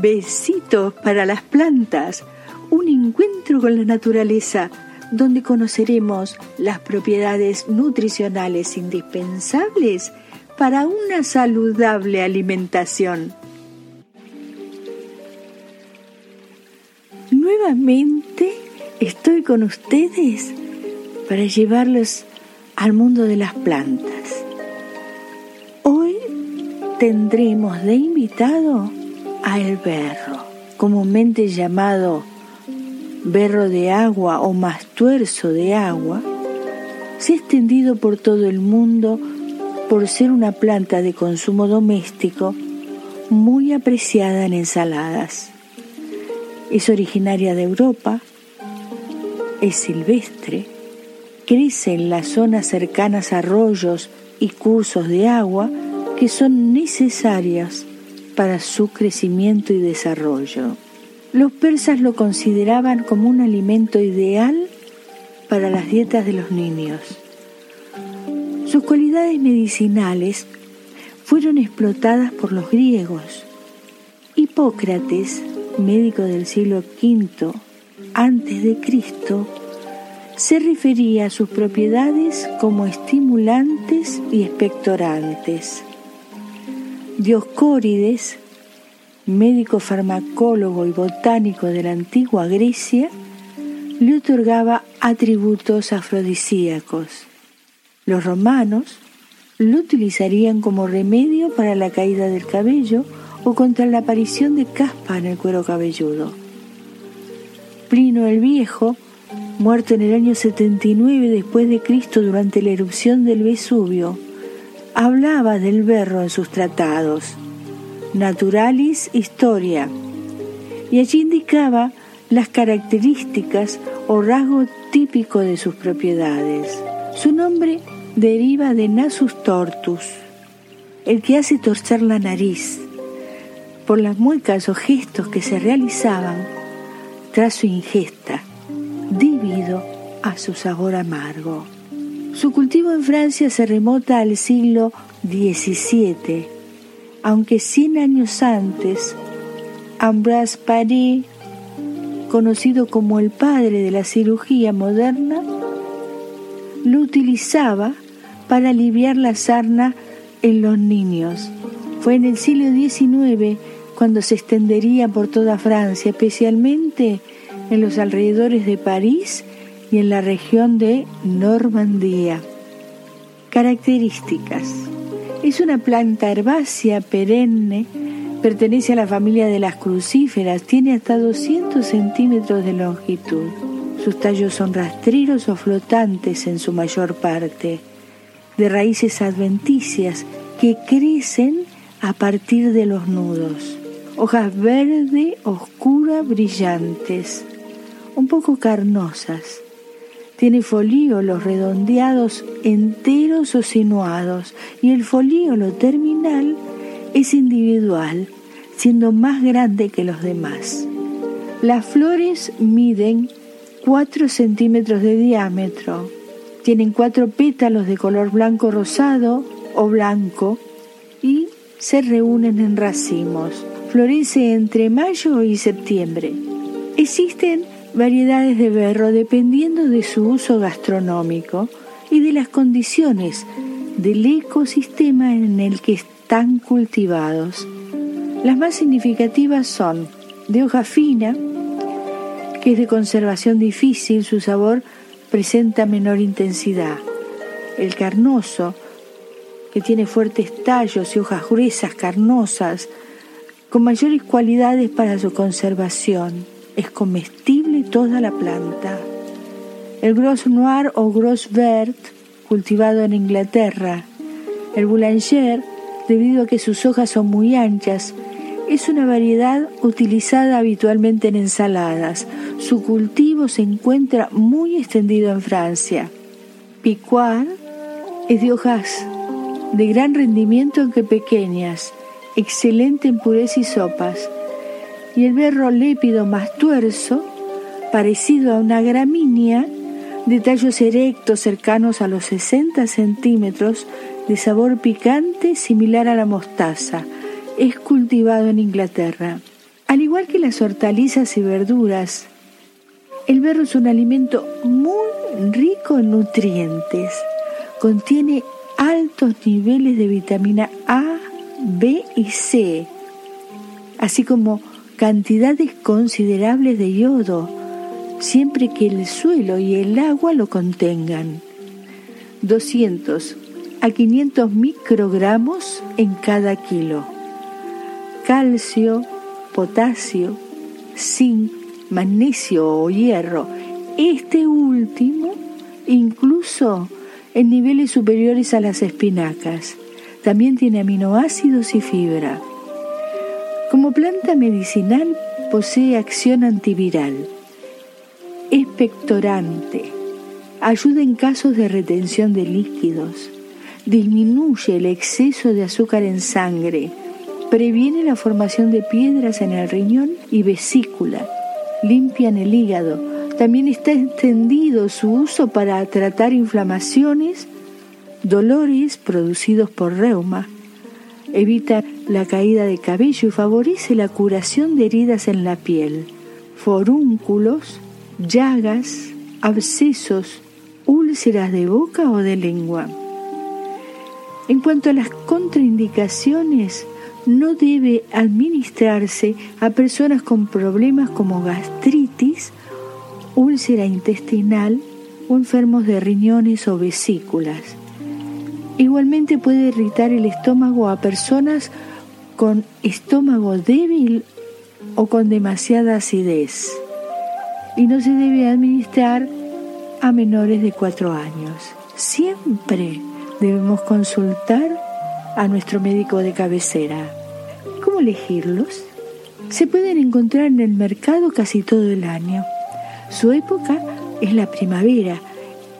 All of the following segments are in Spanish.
Besitos para las plantas, un encuentro con la naturaleza donde conoceremos las propiedades nutricionales indispensables para una saludable alimentación. Nuevamente estoy con ustedes para llevarlos al mundo de las plantas. Hoy tendremos de invitado a el berro, comúnmente llamado berro de agua o mastuerzo de agua, se ha extendido por todo el mundo por ser una planta de consumo doméstico muy apreciada en ensaladas. Es originaria de Europa, es silvestre, crece en las zonas cercanas a arroyos y cursos de agua que son necesarias para su crecimiento y desarrollo. Los persas lo consideraban como un alimento ideal para las dietas de los niños. Sus cualidades medicinales fueron explotadas por los griegos. Hipócrates, médico del siglo V antes de Cristo, se refería a sus propiedades como estimulantes y expectorantes. Dioscórides, médico farmacólogo y botánico de la antigua Grecia, le otorgaba atributos afrodisíacos. Los romanos lo utilizarían como remedio para la caída del cabello o contra la aparición de caspa en el cuero cabelludo. Plino el Viejo, muerto en el año 79 después de Cristo durante la erupción del Vesubio, hablaba del berro en sus tratados, Naturalis Historia, y allí indicaba las características o rasgo típico de sus propiedades. Su nombre deriva de nasus tortus, el que hace torcer la nariz, por las muecas o gestos que se realizaban tras su ingesta, debido a su sabor amargo. Su cultivo en Francia se remota al siglo XVII, aunque 100 años antes, Ambroise Paré, conocido como el padre de la cirugía moderna, lo utilizaba para aliviar la sarna en los niños. Fue en el siglo XIX cuando se extendería por toda Francia, especialmente en los alrededores de París y en la región de Normandía. Características. Es una planta herbácea perenne, pertenece a la familia de las crucíferas, tiene hasta 200 centímetros de longitud. Sus tallos son rastreros o flotantes en su mayor parte, de raíces adventicias que crecen a partir de los nudos. Hojas verde, oscura, brillantes, un poco carnosas. Tiene folíolos redondeados enteros o sinuados y el folíolo terminal es individual, siendo más grande que los demás. Las flores miden 4 centímetros de diámetro. Tienen cuatro pétalos de color blanco rosado o blanco y se reúnen en racimos. Florece entre mayo y septiembre. Existen variedades de berro dependiendo de su uso gastronómico y de las condiciones del ecosistema en el que están cultivados. Las más significativas son de hoja fina, que es de conservación difícil, su sabor presenta menor intensidad. El carnoso, que tiene fuertes tallos y hojas gruesas, carnosas, con mayores cualidades para su conservación. Es comestible toda la planta. El Gros Noir o Gros Vert, cultivado en Inglaterra. El Boulanger, debido a que sus hojas son muy anchas, es una variedad utilizada habitualmente en ensaladas. Su cultivo se encuentra muy extendido en Francia. Picuar es de hojas de gran rendimiento aunque pequeñas, excelente en purés y sopas. Y el berro lépido más tuerzo, parecido a una gramínea, de tallos erectos cercanos a los 60 centímetros, de sabor picante similar a la mostaza es cultivado en Inglaterra. Al igual que las hortalizas y verduras, el berro es un alimento muy rico en nutrientes. Contiene altos niveles de vitamina A, B y C, así como cantidades considerables de yodo, siempre que el suelo y el agua lo contengan. 200 a 500 microgramos en cada kilo. Calcio, potasio, zinc, magnesio o hierro. Este último incluso en niveles superiores a las espinacas. También tiene aminoácidos y fibra. Como planta medicinal posee acción antiviral, expectorante, ayuda en casos de retención de líquidos, disminuye el exceso de azúcar en sangre, previene la formación de piedras en el riñón y vesícula, limpian el hígado. También está extendido su uso para tratar inflamaciones, dolores producidos por reuma, evita la caída de cabello y favorece la curación de heridas en la piel, forúnculos, llagas, abscesos, úlceras de boca o de lengua. En cuanto a las contraindicaciones, no debe administrarse a personas con problemas como gastritis, úlcera intestinal enfermos de riñones o vesículas. Igualmente puede irritar el estómago a personas con estómago débil o con demasiada acidez y no se debe administrar a menores de 4 años. Siempre debemos consultar a nuestro médico de cabecera. ¿Cómo elegirlos? Se pueden encontrar en el mercado casi todo el año. Su época es la primavera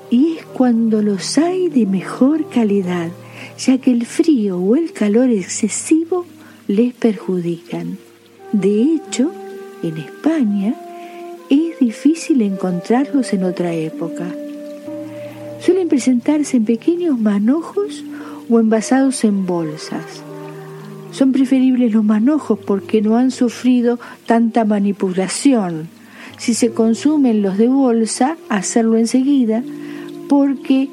y es cuando los hay de mejor calidad, ya que el frío o el calor excesivo les perjudican. De hecho, en España, es difícil encontrarlos en otra época. Suelen presentarse en pequeños manojos o envasados en bolsas. Son preferibles los manojos porque no han sufrido tanta manipulación. Si se consumen los de bolsa, hacerlo enseguida porque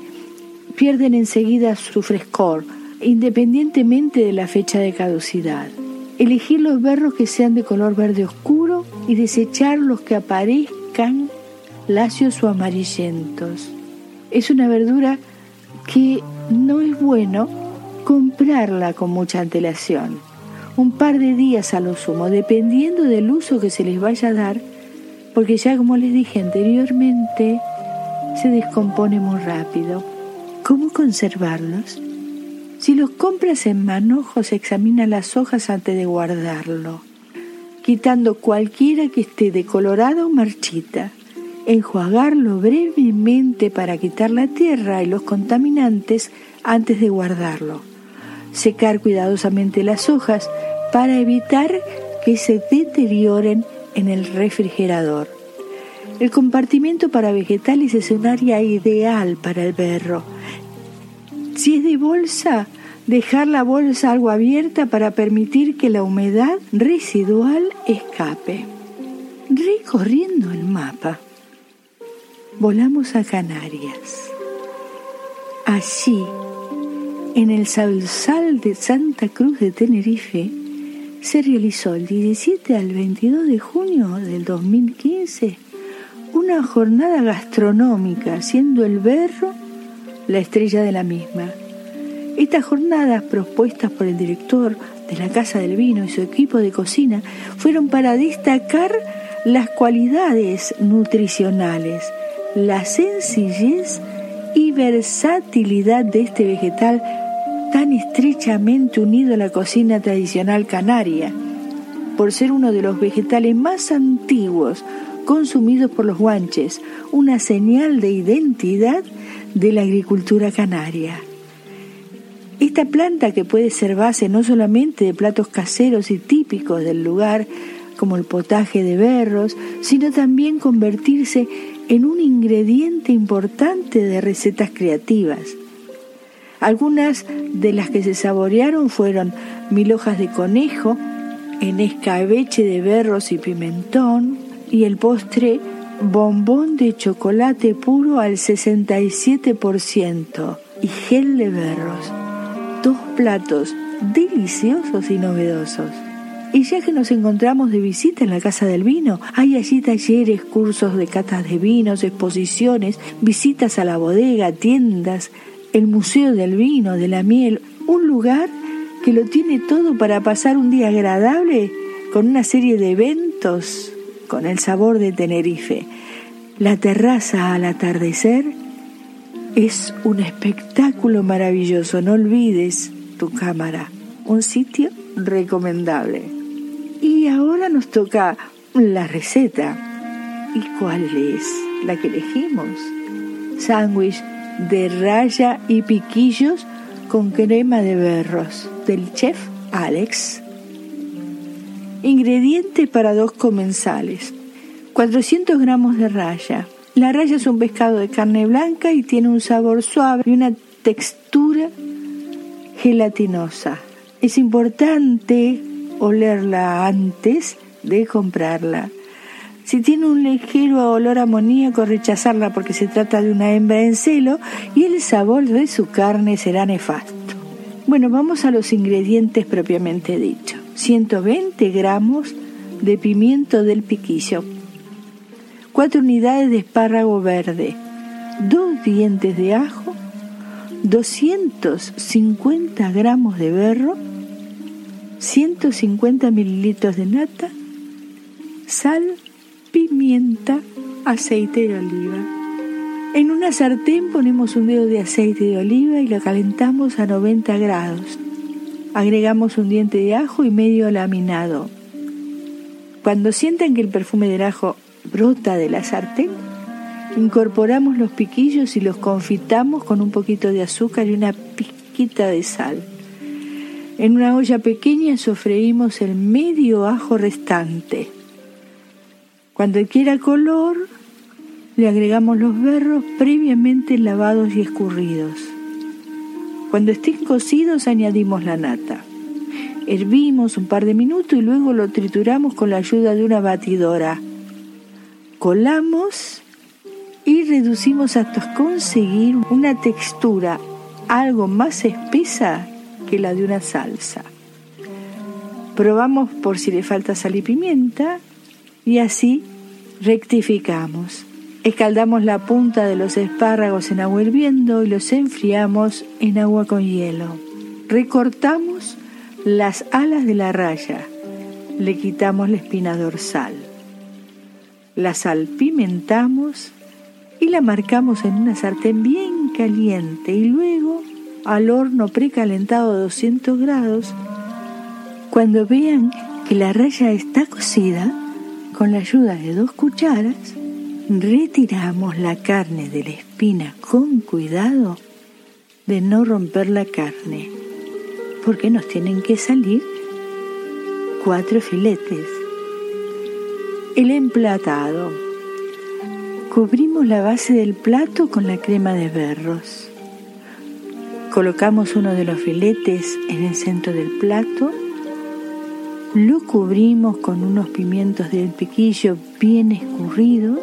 pierden enseguida su frescor, independientemente de la fecha de caducidad. Elegir los berros que sean de color verde oscuro y desechar los que aparezcan lacios o amarillentos. Es una verdura que no es bueno comprarla con mucha antelación. Un par de días a lo sumo, dependiendo del uso que se les vaya a dar, porque ya como les dije anteriormente, se descompone muy rápido. ¿Cómo conservarlos? Si los compras en manojos, examina las hojas antes de guardarlo, quitando cualquiera que esté decolorada o marchita. Enjuagarlo brevemente para quitar la tierra y los contaminantes antes de guardarlo. Secar cuidadosamente las hojas para evitar que se deterioren en el refrigerador. El compartimiento para vegetales es un área ideal para el berro. Si es de bolsa, dejar la bolsa algo abierta para permitir que la humedad residual escape. Recorriendo el mapa, volamos a Canarias. Allí, en el Salsal de Santa Cruz de Tenerife, se realizó el 17 al 22 de junio del 2015 una jornada gastronómica, siendo el berro la estrella de la misma. Estas jornadas propuestas por el director de la Casa del Vino y su equipo de cocina fueron para destacar las cualidades nutricionales, la sencillez y versatilidad de este vegetal tan estrechamente unido a la cocina tradicional canaria, por ser uno de los vegetales más antiguos consumidos por los guanches, una señal de identidad de la agricultura canaria. Esta planta que puede ser base no solamente de platos caseros y típicos del lugar, como el potaje de berros, sino también convertirse en un ingrediente importante de recetas creativas. Algunas de las que se saborearon fueron mil hojas de conejo, en escabeche de berros y pimentón y el postre bombón de chocolate puro al 67% y gel de berros. Dos platos deliciosos y novedosos. Y ya que nos encontramos de visita en la Casa del Vino, hay allí talleres, cursos de catas de vinos, exposiciones, visitas a la bodega, tiendas, el Museo del Vino, de la Miel, un lugar que lo tiene todo para pasar un día agradable con una serie de eventos con el sabor de Tenerife. La terraza al atardecer es un espectáculo maravilloso, no olvides tu cámara, un sitio recomendable. Y ahora nos toca la receta. ¿Y cuál es la que elegimos? Sándwich de raya y piquillos con crema de berros del chef Alex. Ingredientes para dos comensales. 400 gramos de raya. La raya es un pescado de carne blanca y tiene un sabor suave y una textura gelatinosa. Es importante olerla antes de comprarla. Si tiene un ligero olor amoníaco, rechazarla porque se trata de una hembra en celo y el sabor de su carne será nefasto. Bueno, vamos a los ingredientes propiamente dicho. 120 gramos de pimiento del piquillo, 4 unidades de espárrago verde, 2 dientes de ajo, 250 gramos de berro, 150 mililitros de nata, sal, pimienta, aceite de oliva. En una sartén ponemos un dedo de aceite de oliva y la calentamos a 90 grados. Agregamos un diente de ajo y medio laminado. Cuando sientan que el perfume del ajo brota de la sartén, incorporamos los piquillos y los confitamos con un poquito de azúcar y una pizquita de sal. En una olla pequeña sofreímos el medio ajo restante. Cuando adquiera color, le agregamos los berros previamente lavados y escurridos. Cuando estén cocidos añadimos la nata. Hervimos un par de minutos y luego lo trituramos con la ayuda de una batidora. Colamos y reducimos hasta conseguir una textura algo más espesa que la de una salsa. Probamos por si le falta sal y pimienta y así rectificamos. Escaldamos la punta de los espárragos en agua hirviendo y los enfriamos en agua con hielo. Recortamos las alas de la raya. Le quitamos la espina dorsal. La salpimentamos y la marcamos en una sartén bien caliente y luego al horno precalentado a 200 grados. Cuando vean que la raya está cocida, con la ayuda de dos cucharas, retiramos la carne de la espina con cuidado de no romper la carne, porque nos tienen que salir cuatro filetes. El emplatado. Cubrimos la base del plato con la crema de berros. Colocamos uno de los filetes en el centro del plato lo cubrimos con unos pimientos del piquillo bien escurridos.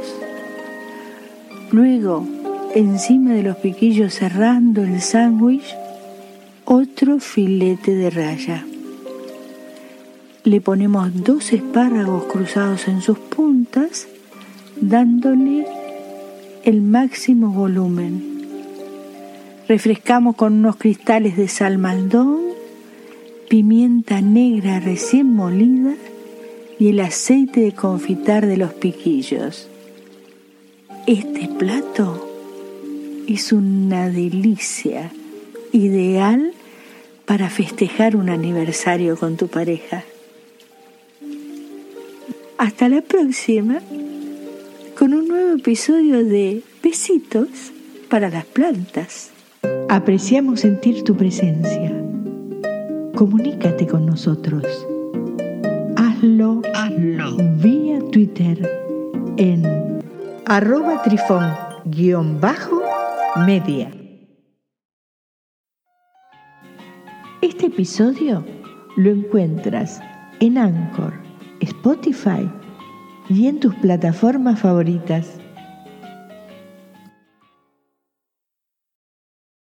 Luego, encima de los piquillos cerrando el sándwich, otro filete de raya. Le ponemos dos espárragos cruzados en sus puntas, dándole el máximo volumen. Refrescamos con unos cristales de sal maldón pimienta negra recién molida y el aceite de confitar de los piquillos. Este plato es una delicia ideal para festejar un aniversario con tu pareja. Hasta la próxima con un nuevo episodio de Besitos para las plantas. Apreciamos sentir tu presencia comunícate con nosotros. Hazlo, hazlo vía Twitter en arroba trifón-media. Este episodio lo encuentras en Anchor, Spotify y en tus plataformas favoritas.